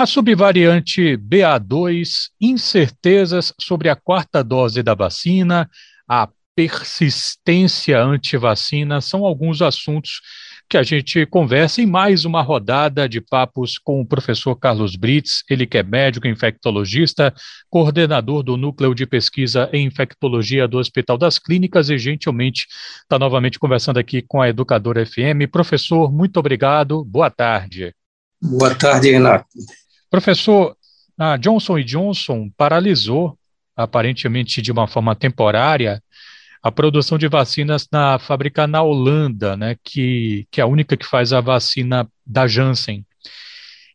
A subvariante BA2, incertezas sobre a quarta dose da vacina, a persistência anti-vacina são alguns assuntos que a gente conversa em mais uma rodada de papos com o professor Carlos Brits, ele que é médico infectologista, coordenador do Núcleo de Pesquisa em Infectologia do Hospital das Clínicas e gentilmente está novamente conversando aqui com a Educadora FM. Professor, muito obrigado, boa tarde. Boa tarde, Renato. Professor, a Johnson Johnson paralisou, aparentemente de uma forma temporária, a produção de vacinas na fábrica na Holanda, né, que, que é a única que faz a vacina da Janssen.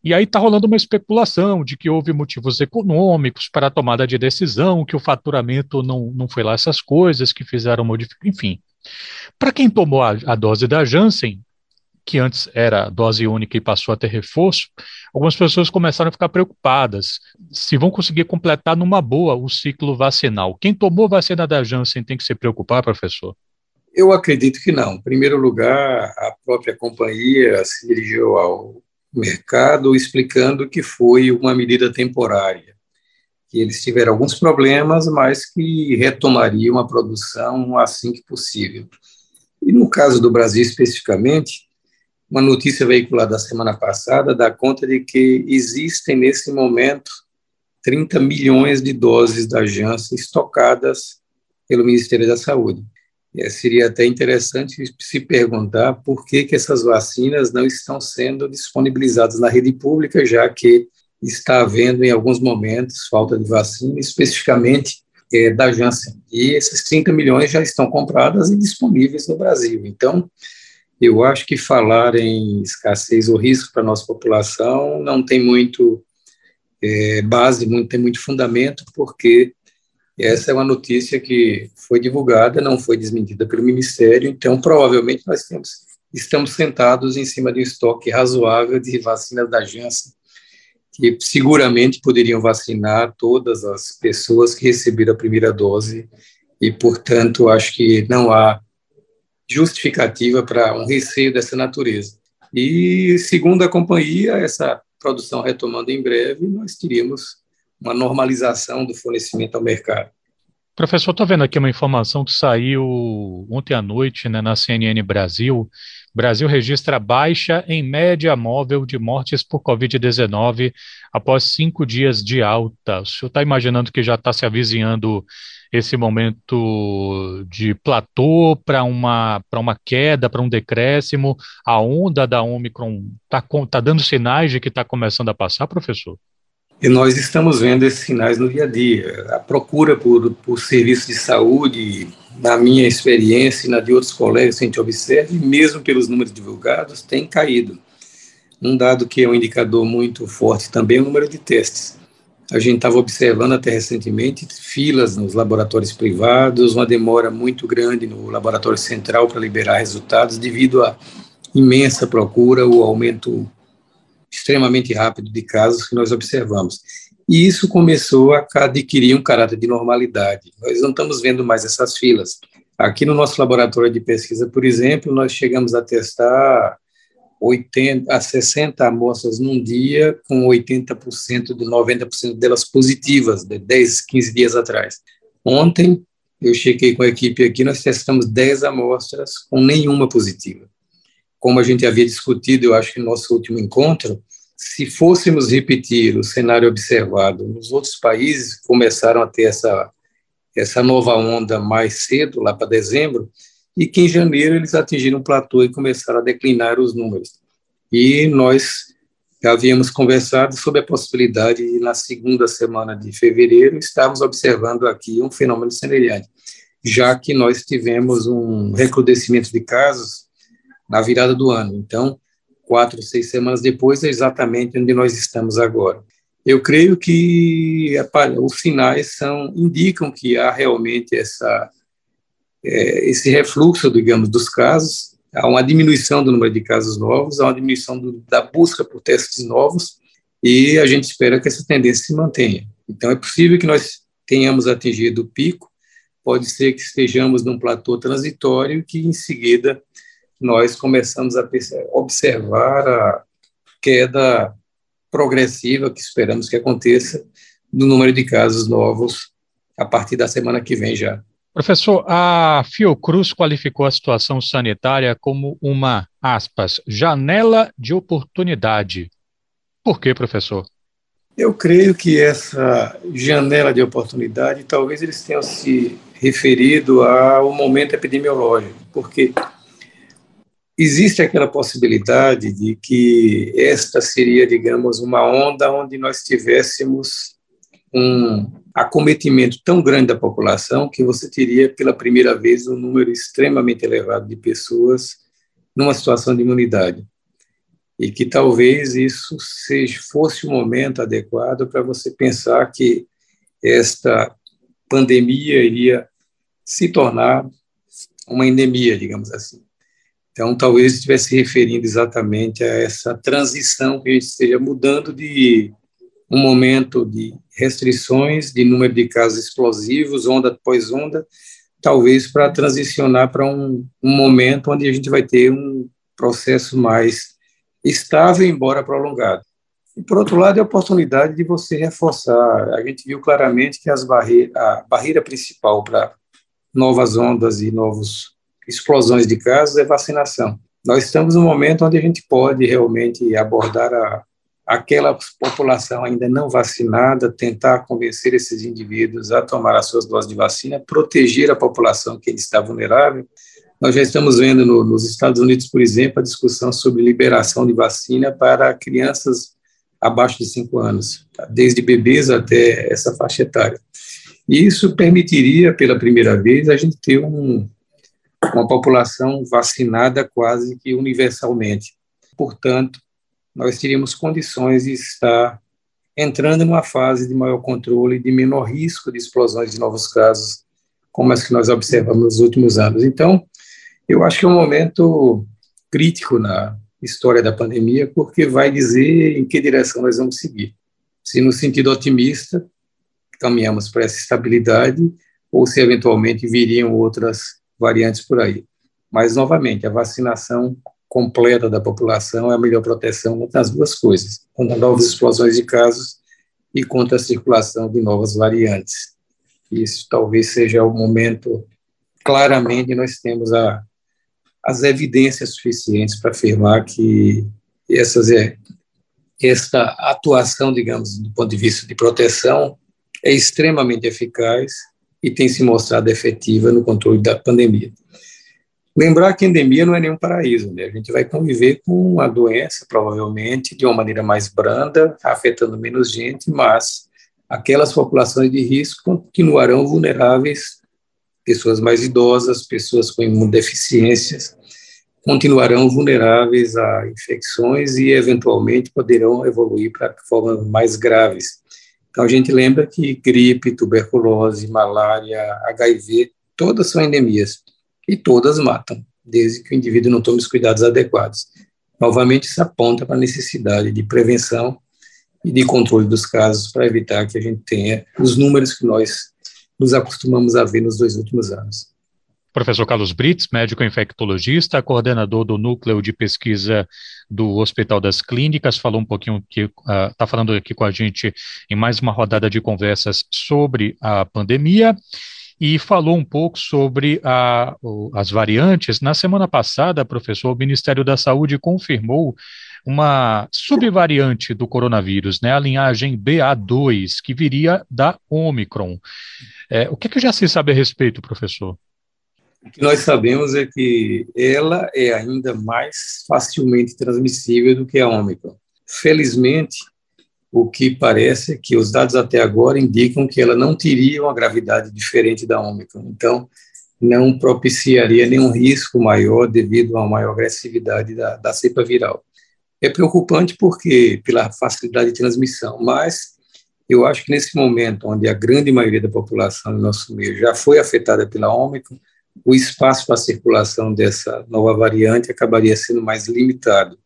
E aí está rolando uma especulação de que houve motivos econômicos para a tomada de decisão, que o faturamento não, não foi lá essas coisas, que fizeram modificações, enfim. Para quem tomou a, a dose da Janssen, que antes era dose única e passou a ter reforço, algumas pessoas começaram a ficar preocupadas se vão conseguir completar numa boa o ciclo vacinal. Quem tomou vacina da Janssen tem que se preocupar, professor? Eu acredito que não. Em primeiro lugar, a própria companhia se dirigiu ao mercado explicando que foi uma medida temporária, que eles tiveram alguns problemas, mas que retomariam a produção assim que possível. E no caso do Brasil especificamente, uma notícia veiculada semana passada dá conta de que existem, nesse momento, 30 milhões de doses da Janssen estocadas pelo Ministério da Saúde. E seria até interessante se perguntar por que, que essas vacinas não estão sendo disponibilizadas na rede pública, já que está havendo, em alguns momentos, falta de vacina, especificamente é, da Janssen. E esses 30 milhões já estão compradas e disponíveis no Brasil. Então, eu acho que falar em escassez ou risco para a nossa população não tem muito é, base, muito, tem muito fundamento, porque essa é uma notícia que foi divulgada, não foi desmentida pelo Ministério, então provavelmente nós temos, estamos sentados em cima de um estoque razoável de vacinas da Janssen, que seguramente poderiam vacinar todas as pessoas que receberam a primeira dose, e, portanto, acho que não há justificativa para um receio dessa natureza. E, segundo a companhia, essa produção retomando em breve, nós teríamos uma normalização do fornecimento ao mercado. Professor, estou vendo aqui uma informação que saiu ontem à noite né, na CNN Brasil. Brasil registra baixa em média móvel de mortes por Covid-19 após cinco dias de alta. O senhor está imaginando que já está se avizinhando esse momento de platô para uma, uma queda, para um decréscimo? A onda da Omicron está tá dando sinais de que está começando a passar, professor? E nós estamos vendo esses sinais no dia a dia. A procura por, por serviços de saúde, na minha experiência e na de outros colegas, a gente observa, mesmo pelos números divulgados, tem caído. Um dado que é um indicador muito forte também é o número de testes. A gente estava observando até recentemente filas nos laboratórios privados, uma demora muito grande no laboratório central para liberar resultados, devido à imensa procura, o aumento extremamente rápido de casos que nós observamos. E isso começou a adquirir um caráter de normalidade. Nós não estamos vendo mais essas filas. Aqui no nosso laboratório de pesquisa, por exemplo, nós chegamos a testar 80 a 60 amostras num dia, com 80% de 90% delas positivas, de 10, 15 dias atrás. Ontem, eu chequei com a equipe aqui, nós testamos 10 amostras com nenhuma positiva. Como a gente havia discutido, eu acho que no nosso último encontro, se fôssemos repetir o cenário observado nos outros países, começaram a ter essa, essa nova onda mais cedo, lá para dezembro, e que em janeiro eles atingiram um platô e começaram a declinar os números. E nós havíamos conversado sobre a possibilidade de, na segunda semana de fevereiro, estarmos observando aqui um fenômeno semelhante, já que nós tivemos um recrudescimento de casos na virada do ano. Então, quatro, seis semanas depois, é exatamente onde nós estamos agora. Eu creio que os sinais são indicam que há realmente essa é, esse refluxo, digamos, dos casos, há uma diminuição do número de casos novos, há uma diminuição do, da busca por testes novos, e a gente espera que essa tendência se mantenha. Então, é possível que nós tenhamos atingido o pico, pode ser que estejamos num platô transitório que, em seguida, nós começamos a observar a queda progressiva que esperamos que aconteça do número de casos novos a partir da semana que vem já. Professor, a Fiocruz qualificou a situação sanitária como uma, aspas, janela de oportunidade. Por quê, professor? Eu creio que essa janela de oportunidade, talvez eles tenham se referido ao momento epidemiológico, porque existe aquela possibilidade de que esta seria, digamos, uma onda onde nós tivéssemos um acometimento tão grande da população que você teria pela primeira vez um número extremamente elevado de pessoas numa situação de imunidade. E que talvez isso seja, fosse o momento adequado para você pensar que esta pandemia iria se tornar uma endemia, digamos assim. Então, talvez estivesse se referindo exatamente a essa transição que a gente esteja mudando de um momento de restrições, de número de casos explosivos, onda após onda, talvez para transicionar para um, um momento onde a gente vai ter um processo mais estável, embora prolongado. E, por outro lado, é a oportunidade de você reforçar. A gente viu claramente que as barre a barreira principal para novas ondas e novos explosões de casos é vacinação. Nós estamos no momento onde a gente pode realmente abordar a, aquela população ainda não vacinada, tentar convencer esses indivíduos a tomar as suas doses de vacina, proteger a população que está vulnerável. Nós já estamos vendo no, nos Estados Unidos, por exemplo, a discussão sobre liberação de vacina para crianças abaixo de 5 anos, tá? desde bebês até essa faixa etária. E isso permitiria, pela primeira vez, a gente ter um, uma população vacinada quase que universalmente. Portanto, nós teríamos condições de estar entrando numa fase de maior controle, de menor risco de explosões de novos casos, como as que nós observamos nos últimos anos. Então, eu acho que é um momento crítico na história da pandemia, porque vai dizer em que direção nós vamos seguir. Se no sentido otimista, caminhamos para essa estabilidade, ou se eventualmente viriam outras variantes por aí. Mas, novamente, a vacinação completa da população é a melhor proteção contra as duas coisas, contra novas explosões de casos e contra a circulação de novas variantes. Isso talvez seja o momento, claramente, nós temos a, as evidências suficientes para afirmar que essas é, esta atuação, digamos, do ponto de vista de proteção, é extremamente eficaz e tem se mostrado efetiva no controle da pandemia. Lembrar que a endemia não é nenhum paraíso, né? A gente vai conviver com a doença, provavelmente, de uma maneira mais branda, afetando menos gente, mas aquelas populações de risco continuarão vulneráveis, pessoas mais idosas, pessoas com imunodeficiências, continuarão vulneráveis a infecções e, eventualmente, poderão evoluir para formas mais graves. Então, a gente lembra que gripe, tuberculose, malária, HIV, todas são endemias e todas matam, desde que o indivíduo não tome os cuidados adequados. Novamente, isso aponta para a necessidade de prevenção e de controle dos casos para evitar que a gente tenha os números que nós nos acostumamos a ver nos dois últimos anos. Professor Carlos Brits, médico infectologista, coordenador do núcleo de pesquisa do Hospital das Clínicas, falou um pouquinho que está uh, falando aqui com a gente em mais uma rodada de conversas sobre a pandemia e falou um pouco sobre a, as variantes. Na semana passada, professor, o Ministério da Saúde confirmou uma subvariante do coronavírus, né, a linhagem BA2, que viria da Omicron. É, o que, que já se sabe a respeito, professor? O que nós sabemos é que ela é ainda mais facilmente transmissível do que a Omicron. Felizmente, o que parece é que os dados até agora indicam que ela não teria uma gravidade diferente da Ômicron. Então, não propiciaria nenhum risco maior devido uma maior agressividade da, da cepa viral. É preocupante porque pela facilidade de transmissão, mas eu acho que nesse momento, onde a grande maioria da população no nosso meio já foi afetada pela Ômicron, o espaço para a circulação dessa nova variante acabaria sendo mais limitado.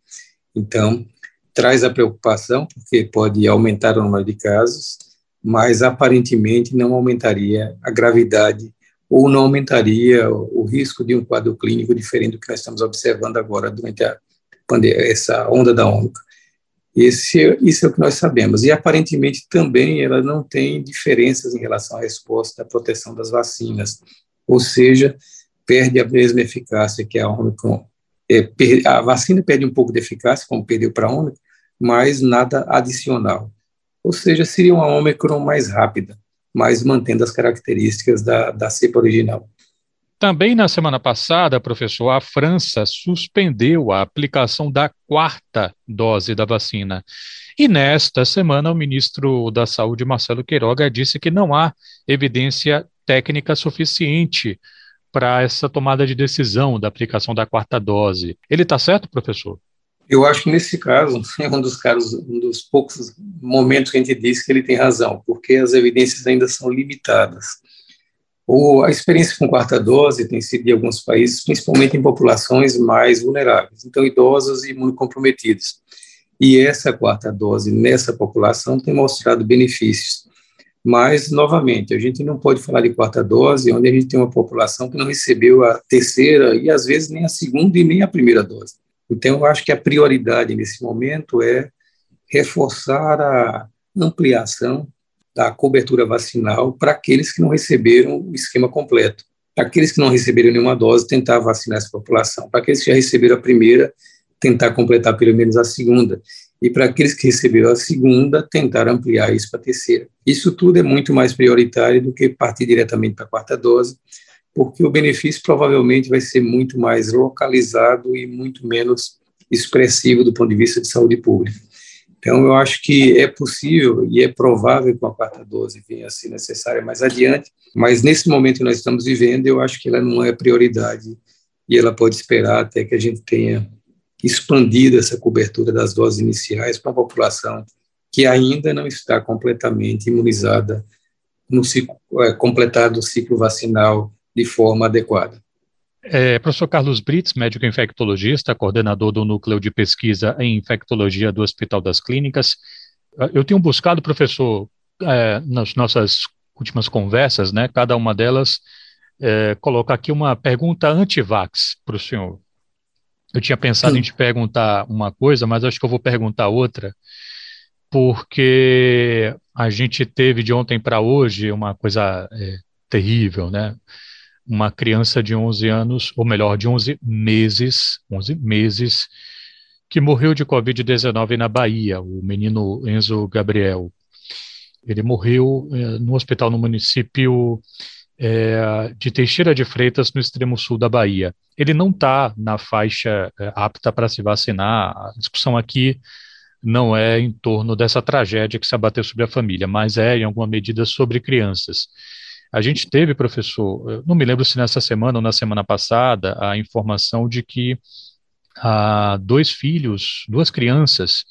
Então, traz a preocupação, porque pode aumentar o número de casos, mas aparentemente não aumentaria a gravidade ou não aumentaria o risco de um quadro clínico diferente do que nós estamos observando agora durante a essa onda da Ômicron. Esse, isso é o que nós sabemos. E aparentemente também ela não tem diferenças em relação à resposta à proteção das vacinas, ou seja, perde a mesma eficácia que a Omicron. É, a vacina perde um pouco de eficácia, como perdeu para a Omicron, mas nada adicional. Ou seja, seria uma Omicron mais rápida, mas mantendo as características da, da cepa original. Também na semana passada, professor, a França suspendeu a aplicação da quarta dose da vacina. E nesta semana, o ministro da Saúde, Marcelo Queiroga, disse que não há evidência técnica suficiente para essa tomada de decisão da aplicação da quarta dose. Ele está certo, professor? Eu acho que nesse caso é um dos casos, um dos poucos momentos que a gente diz que ele tem razão, porque as evidências ainda são limitadas. O, a experiência com quarta dose tem sido em alguns países, principalmente em populações mais vulneráveis, então idosos e imunocomprometidos. E essa quarta dose nessa população tem mostrado benefícios. Mas, novamente, a gente não pode falar de quarta dose, onde a gente tem uma população que não recebeu a terceira e, às vezes, nem a segunda e nem a primeira dose. Então, eu acho que a prioridade nesse momento é reforçar a ampliação da cobertura vacinal para aqueles que não receberam o esquema completo. Para aqueles que não receberam nenhuma dose, tentar vacinar essa população. Para aqueles que já receberam a primeira, tentar completar pelo menos a segunda. E para aqueles que receberam a segunda, tentar ampliar isso para a terceira. Isso tudo é muito mais prioritário do que partir diretamente para a quarta dose, porque o benefício provavelmente vai ser muito mais localizado e muito menos expressivo do ponto de vista de saúde pública. Então, eu acho que é possível e é provável que uma quarta dose venha a ser necessária mais adiante, mas nesse momento que nós estamos vivendo, eu acho que ela não é prioridade e ela pode esperar até que a gente tenha expandido essa cobertura das doses iniciais para a população que ainda não está completamente imunizada no ciclo, é, completado o ciclo vacinal de forma adequada. É, professor Carlos Brits, médico infectologista, coordenador do Núcleo de Pesquisa em Infectologia do Hospital das Clínicas. Eu tenho buscado, professor, é, nas nossas últimas conversas, né, cada uma delas, é, colocar aqui uma pergunta anti-vax para o senhor. Eu tinha pensado Sim. em te perguntar uma coisa, mas acho que eu vou perguntar outra, porque a gente teve de ontem para hoje uma coisa é, terrível, né? uma criança de 11 anos, ou melhor, de 11 meses, 11 meses, que morreu de Covid-19 na Bahia, o menino Enzo Gabriel. Ele morreu é, no hospital no município é, de Teixeira de Freitas, no extremo sul da Bahia. Ele não está na faixa é, apta para se vacinar. A discussão aqui não é em torno dessa tragédia que se abateu sobre a família, mas é, em alguma medida, sobre crianças. A gente teve, professor, não me lembro se nessa semana ou na semana passada, a informação de que ah, dois filhos, duas crianças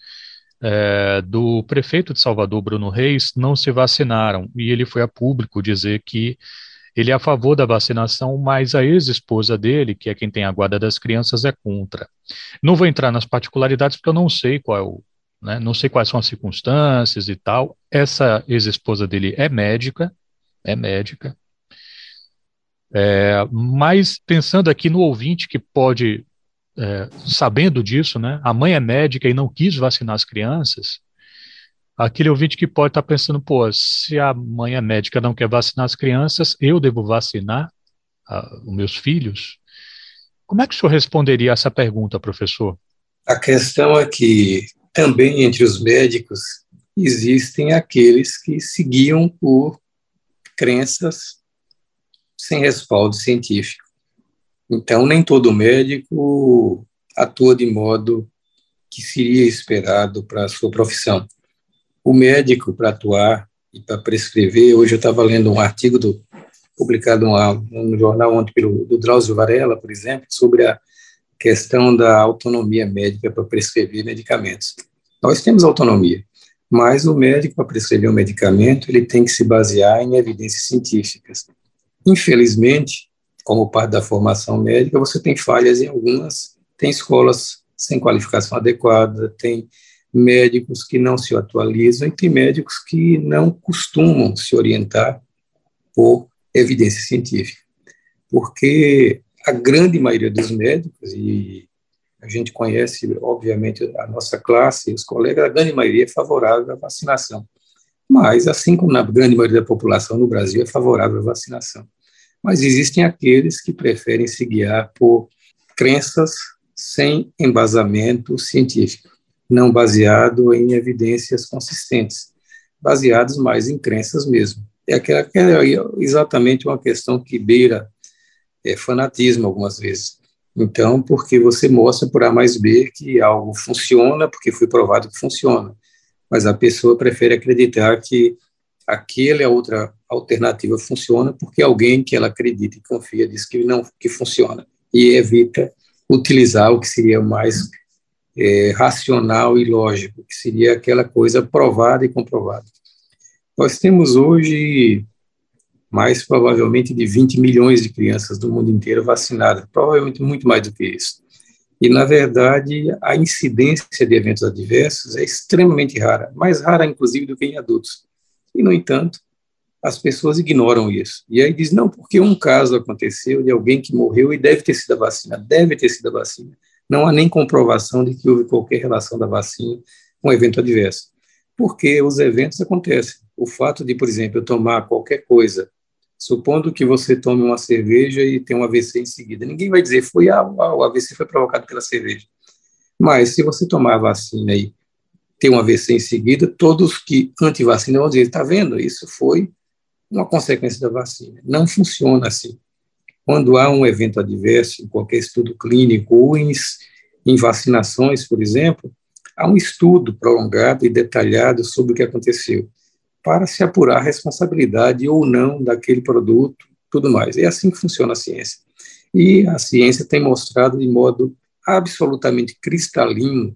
é, do prefeito de Salvador, Bruno Reis, não se vacinaram. E ele foi a público dizer que ele é a favor da vacinação, mas a ex-esposa dele, que é quem tem a guarda das crianças, é contra. Não vou entrar nas particularidades porque eu não sei qual é o, né, não sei quais são as circunstâncias e tal. Essa ex-esposa dele é médica, é médica. É, mas pensando aqui no ouvinte que pode, é, sabendo disso, né, a mãe é médica e não quis vacinar as crianças, aquele ouvinte que pode estar tá pensando, pô, se a mãe médica não quer vacinar as crianças, eu devo vacinar os meus filhos? Como é que o senhor responderia a essa pergunta, professor? A questão é que também entre os médicos existem aqueles que seguiam por crenças sem respaldo científico. Então, nem todo médico atua de modo que seria esperado para a sua profissão. O médico, para atuar e para prescrever, hoje eu estava lendo um artigo do, publicado no jornal ontem pelo do Drauzio Varela, por exemplo, sobre a questão da autonomia médica para prescrever medicamentos. Nós temos autonomia, mas o médico, para prescrever um medicamento, ele tem que se basear em evidências científicas. Infelizmente, como parte da formação médica, você tem falhas em algumas, tem escolas sem qualificação adequada, tem médicos que não se atualizam e tem médicos que não costumam se orientar por evidência científica. Porque a grande maioria dos médicos, e a gente conhece, obviamente, a nossa classe, os colegas, a grande maioria é favorável à vacinação. Mas, assim como na grande maioria da população no Brasil é favorável à vacinação. Mas existem aqueles que preferem se guiar por crenças sem embasamento científico, não baseado em evidências consistentes, baseados mais em crenças mesmo. É, aquela, é exatamente uma questão que beira é, fanatismo algumas vezes. Então, porque você mostra por A mais B que algo funciona, porque foi provado que funciona mas a pessoa prefere acreditar que aquela outra alternativa funciona porque alguém que ela acredita e confia diz que não que funciona e evita utilizar o que seria mais é, racional e lógico, que seria aquela coisa provada e comprovada. Nós temos hoje mais provavelmente de 20 milhões de crianças do mundo inteiro vacinadas, provavelmente muito mais do que isso. E, na verdade, a incidência de eventos adversos é extremamente rara, mais rara, inclusive, do que em adultos. E, no entanto, as pessoas ignoram isso. E aí diz, não, porque um caso aconteceu de alguém que morreu e deve ter sido a vacina, deve ter sido a vacina. Não há nem comprovação de que houve qualquer relação da vacina com evento adverso. Porque os eventos acontecem. O fato de, por exemplo, eu tomar qualquer coisa Supondo que você tome uma cerveja e tem um AVC em seguida, ninguém vai dizer foi ah, o AVC foi provocado pela cerveja. Mas se você tomar a vacina e ter um AVC em seguida, todos que anti-vacina vão dizer, está vendo, isso foi uma consequência da vacina. Não funciona assim. Quando há um evento adverso, em qualquer estudo clínico ou em, em vacinações, por exemplo, há um estudo prolongado e detalhado sobre o que aconteceu para se apurar a responsabilidade ou não daquele produto, tudo mais. É assim que funciona a ciência. E a ciência tem mostrado de modo absolutamente cristalino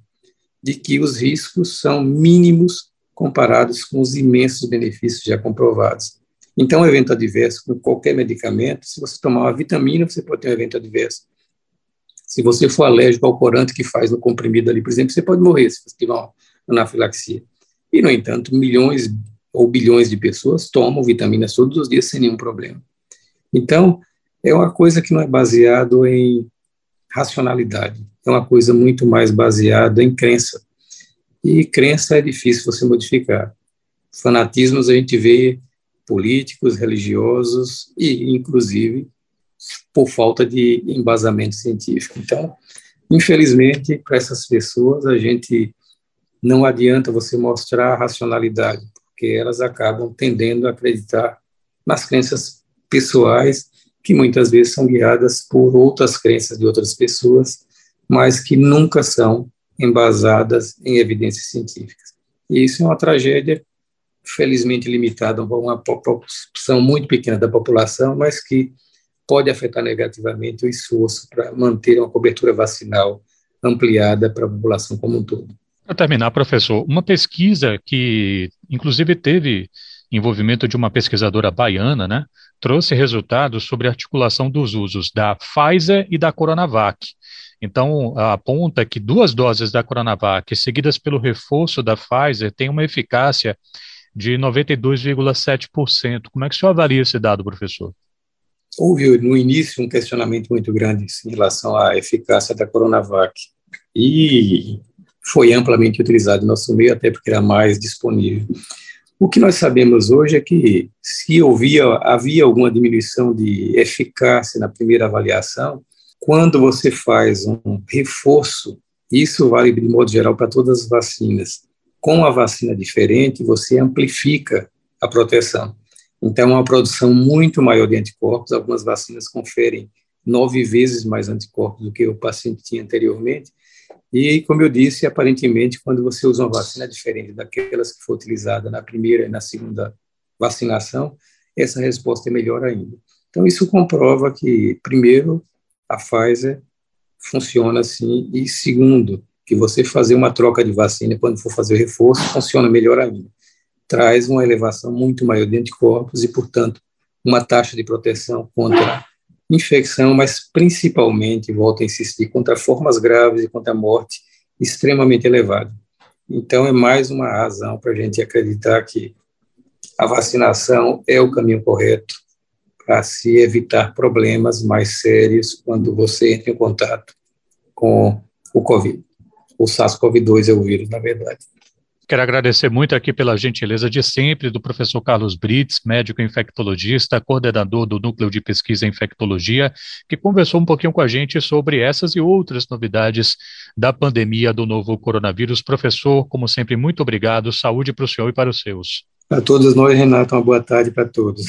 de que os riscos são mínimos comparados com os imensos benefícios já comprovados. Então, um evento adverso com qualquer medicamento, se você tomar uma vitamina, você pode ter um evento adverso. Se você for alérgico ao corante que faz no comprimido ali, por exemplo, você pode morrer se você tiver uma anafilaxia. E, no entanto, milhões ou bilhões de pessoas tomam vitaminas todos os dias sem nenhum problema. Então, é uma coisa que não é baseado em racionalidade, é uma coisa muito mais baseada em crença. E crença é difícil você modificar. Fanatismos a gente vê políticos, religiosos e, inclusive, por falta de embasamento científico. Então, infelizmente, para essas pessoas, a gente não adianta você mostrar racionalidade, porque elas acabam tendendo a acreditar nas crenças pessoais, que muitas vezes são guiadas por outras crenças de outras pessoas, mas que nunca são embasadas em evidências científicas. E isso é uma tragédia, felizmente limitada a uma proporção muito pequena da população, mas que pode afetar negativamente o esforço para manter uma cobertura vacinal ampliada para a população como um todo. Para terminar, professor, uma pesquisa que, inclusive, teve envolvimento de uma pesquisadora baiana, né, trouxe resultados sobre a articulação dos usos da Pfizer e da Coronavac. Então, aponta que duas doses da Coronavac, seguidas pelo reforço da Pfizer, têm uma eficácia de 92,7%. Como é que o senhor avalia esse dado, professor? Houve no início um questionamento muito grande em relação à eficácia da Coronavac. E foi amplamente utilizado no nosso meio, até porque era mais disponível. O que nós sabemos hoje é que, se havia, havia alguma diminuição de eficácia na primeira avaliação, quando você faz um reforço, isso vale de modo geral para todas as vacinas. Com a vacina diferente, você amplifica a proteção. Então, uma produção muito maior de anticorpos. Algumas vacinas conferem nove vezes mais anticorpos do que o paciente tinha anteriormente. E, como eu disse, aparentemente, quando você usa uma vacina diferente daquelas que foi utilizada na primeira e na segunda vacinação, essa resposta é melhor ainda. Então, isso comprova que, primeiro, a Pfizer funciona assim, e segundo, que você fazer uma troca de vacina quando for fazer o reforço funciona melhor ainda. Traz uma elevação muito maior de anticorpos e, portanto, uma taxa de proteção contra infecção, mas principalmente, volto a insistir, contra formas graves e contra a morte extremamente elevada. Então, é mais uma razão para a gente acreditar que a vacinação é o caminho correto para se evitar problemas mais sérios quando você entra em contato com o Covid. O SARS-CoV-2 é o vírus, na verdade. Quero agradecer muito aqui pela gentileza de sempre do professor Carlos Brits, médico infectologista, coordenador do Núcleo de Pesquisa em Infectologia, que conversou um pouquinho com a gente sobre essas e outras novidades da pandemia do novo coronavírus. Professor, como sempre, muito obrigado. Saúde para o senhor e para os seus. Para todos nós, Renato, uma boa tarde para todos.